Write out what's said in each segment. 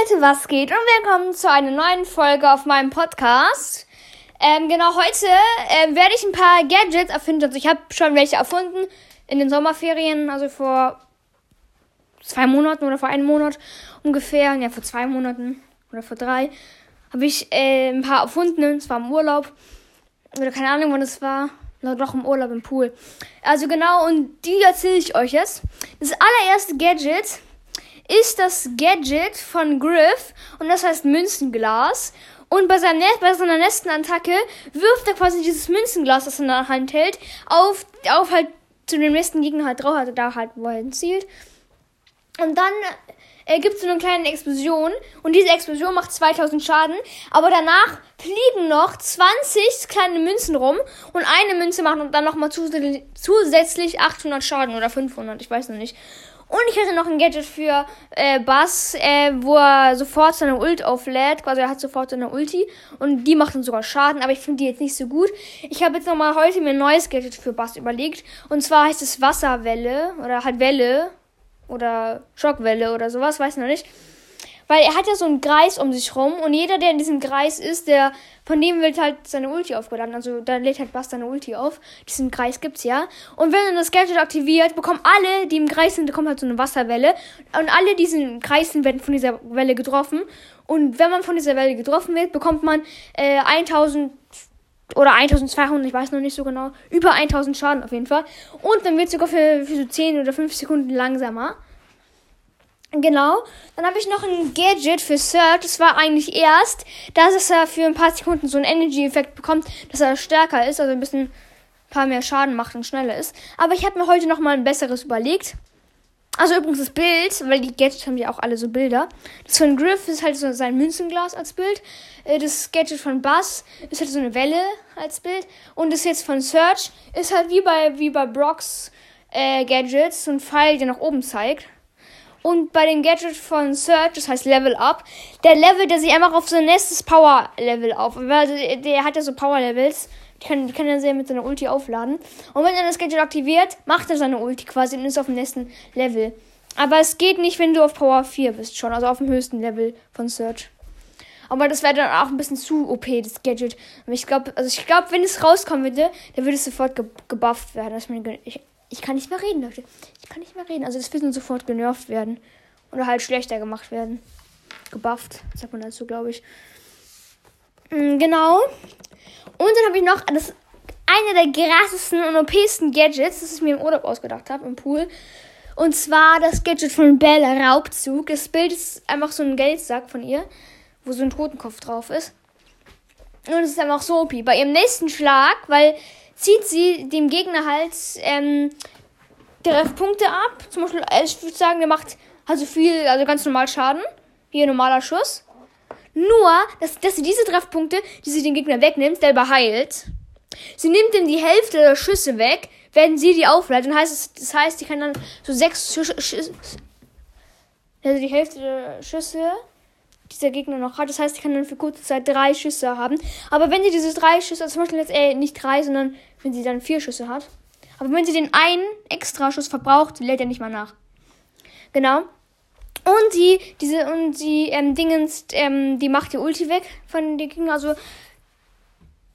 Leute, was geht? Und willkommen zu einer neuen Folge auf meinem Podcast. Ähm, genau, heute ähm, werde ich ein paar Gadgets erfinden. Also ich habe schon welche erfunden in den Sommerferien, also vor zwei Monaten oder vor einem Monat ungefähr. Ja, vor zwei Monaten oder vor drei habe ich äh, ein paar erfunden. Und zwar im Urlaub. Oder keine Ahnung, wann es war. Oder doch im Urlaub im Pool. Also genau, und die erzähle ich euch jetzt. Das allererste Gadget ist das Gadget von Griff und das heißt Münzenglas. Und bei, seinem, bei seiner nächsten Attacke wirft er quasi dieses Münzenglas, das er in der Hand hält, auf, auf halt zu dem nächsten Gegner halt drauf, also da halt, wo er zielt. Und dann äh, gibt es so eine kleine Explosion und diese Explosion macht 2000 Schaden, aber danach fliegen noch 20 kleine Münzen rum und eine Münze macht dann nochmal zusätzlich 800 Schaden oder 500, ich weiß noch nicht. Und ich hätte noch ein Gadget für äh, Bass, äh, wo er sofort seine Ult auflädt. Quasi er hat sofort seine Ulti. Und die macht dann sogar Schaden, aber ich finde die jetzt nicht so gut. Ich habe jetzt nochmal heute mir ein neues Gadget für Bass überlegt. Und zwar heißt es Wasserwelle. Oder halt Welle. Oder Schockwelle oder sowas, weiß noch nicht. Weil er hat ja so einen Kreis um sich rum und jeder, der in diesem Kreis ist, der von dem wird halt seine Ulti aufgeladen. Also da lädt halt Bass seine Ulti auf. Diesen Kreis gibt's ja. Und wenn er das Gadget aktiviert, bekommen alle, die im Kreis sind, bekommen halt so eine Wasserwelle. Und alle diesen Kreisen werden von dieser Welle getroffen. Und wenn man von dieser Welle getroffen wird, bekommt man äh, 1000 oder 1200, ich weiß noch nicht so genau. Über 1000 Schaden auf jeden Fall. Und dann wird sogar für, für so 10 oder 5 Sekunden langsamer. Genau. Dann habe ich noch ein Gadget für Search. Das war eigentlich erst, dass er für ein paar Sekunden so einen Energy-Effekt bekommt, dass er stärker ist, also ein bisschen ein paar mehr Schaden macht und schneller ist. Aber ich habe mir heute noch mal ein besseres überlegt. Also übrigens das Bild, weil die Gadgets haben ja auch alle so Bilder. Das von Griff ist halt so sein Münzenglas als Bild. Äh, das Gadget von Buzz ist halt so eine Welle als Bild. Und das jetzt von Search ist halt wie bei, wie bei Brocks äh, Gadgets so ein Pfeil, der nach oben zeigt. Und bei dem Gadget von Search, das heißt Level Up, der Level, der sich einfach auf sein nächstes Power Level auf. Also der hat ja so Power Levels. Kann, kann er sehr mit seiner Ulti aufladen. Und wenn er das Gadget aktiviert, macht er seine Ulti quasi und ist auf dem nächsten Level. Aber es geht nicht, wenn du auf Power 4 bist schon, also auf dem höchsten Level von Search. Aber das wäre dann auch ein bisschen zu OP, das Gadget. Aber ich glaube, also ich glaube, wenn es rauskommen würde, dann würde es sofort ge gebufft werden. Ich, ich kann nicht mehr reden, Leute. Ich kann nicht mehr reden. Also das wird dann sofort genervt werden. Oder halt schlechter gemacht werden. Gebufft, sagt man dazu, glaube ich. Mhm, genau. Und dann habe ich noch das eine der krassesten und OPsten Gadgets, das ich mir im Urlaub ausgedacht habe, im Pool. Und zwar das Gadget von Bella Raubzug. Das Bild ist einfach so ein Geldsack von ihr, wo so ein Totenkopf drauf ist. Und es ist einfach so OP. Bei ihrem nächsten Schlag, weil zieht sie dem Gegner halt ähm, Treffpunkte ab. Zum Beispiel, äh, ich würde sagen, der macht also viel, also ganz normal Schaden. Wie ein normaler Schuss. Nur, dass, dass sie diese Treffpunkte, die sie den Gegner wegnimmt, selber heilt. Sie nimmt ihm die Hälfte der Schüsse weg, wenn sie die aufleitet. Dann heißt das heißt, die kann dann so sechs Schüsse, Schüsse also die Hälfte der Schüsse dieser Gegner noch hat. Das heißt, ich kann dann für kurze Zeit drei Schüsse haben. Aber wenn sie diese drei Schüsse, also zum Beispiel jetzt äh, nicht drei, sondern wenn sie dann vier Schüsse hat. Aber wenn sie den einen Extraschuss verbraucht, lädt er nicht mal nach. Genau. Und sie, diese, und sie, ähm, Dingens, ähm, die macht die Ulti weg von den Gegnern. Also,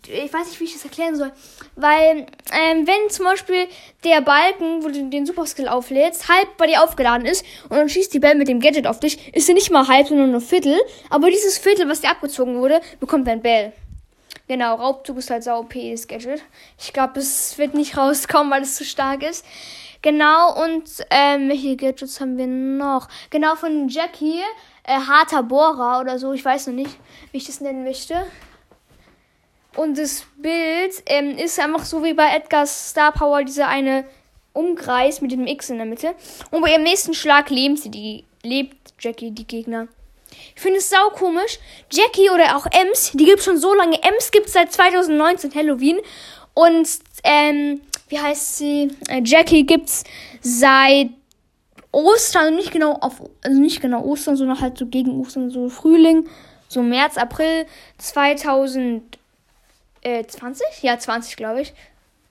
ich weiß nicht, wie ich das erklären soll. Weil, ähm, wenn zum Beispiel der Balken, wo du den Superskill auflädst, halb bei dir aufgeladen ist und dann schießt die Bell mit dem Gadget auf dich, ist sie nicht mal halb, sondern nur Viertel. Aber dieses Viertel, was dir abgezogen wurde, bekommt dein Bell. Genau, Raubzug ist halt sau OP, das Gadget. Ich glaube, es wird nicht rauskommen, weil es zu stark ist. Genau, und ähm, welche Gadgets haben wir noch? Genau, von Jackie, äh, harter Bohrer oder so, ich weiß noch nicht, wie ich das nennen möchte. Und das Bild ähm, ist einfach so wie bei Edgar's Star Power, dieser eine Umkreis mit dem X in der Mitte. Und bei ihrem nächsten Schlag lebt sie, die lebt Jackie die Gegner. Ich finde es sau komisch. Jackie oder auch Ems, die gibt schon so lange. Ems gibt es seit 2019 Halloween. Und, ähm, wie heißt sie? Äh, Jackie gibt's seit Ostern, also nicht genau auf, also nicht genau Ostern, sondern halt so gegen Ostern, so Frühling, so März, April 2000 äh, 20? Ja, 20, glaube ich.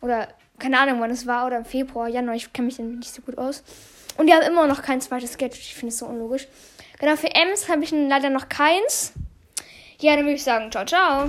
Oder keine Ahnung, wann es war. Oder im Februar, Januar. Ich kenne mich nicht so gut aus. Und die haben immer noch kein zweites Sketch. Ich finde es so unlogisch. Genau, für Ems habe ich leider noch keins. Ja, dann würde ich sagen, ciao, ciao.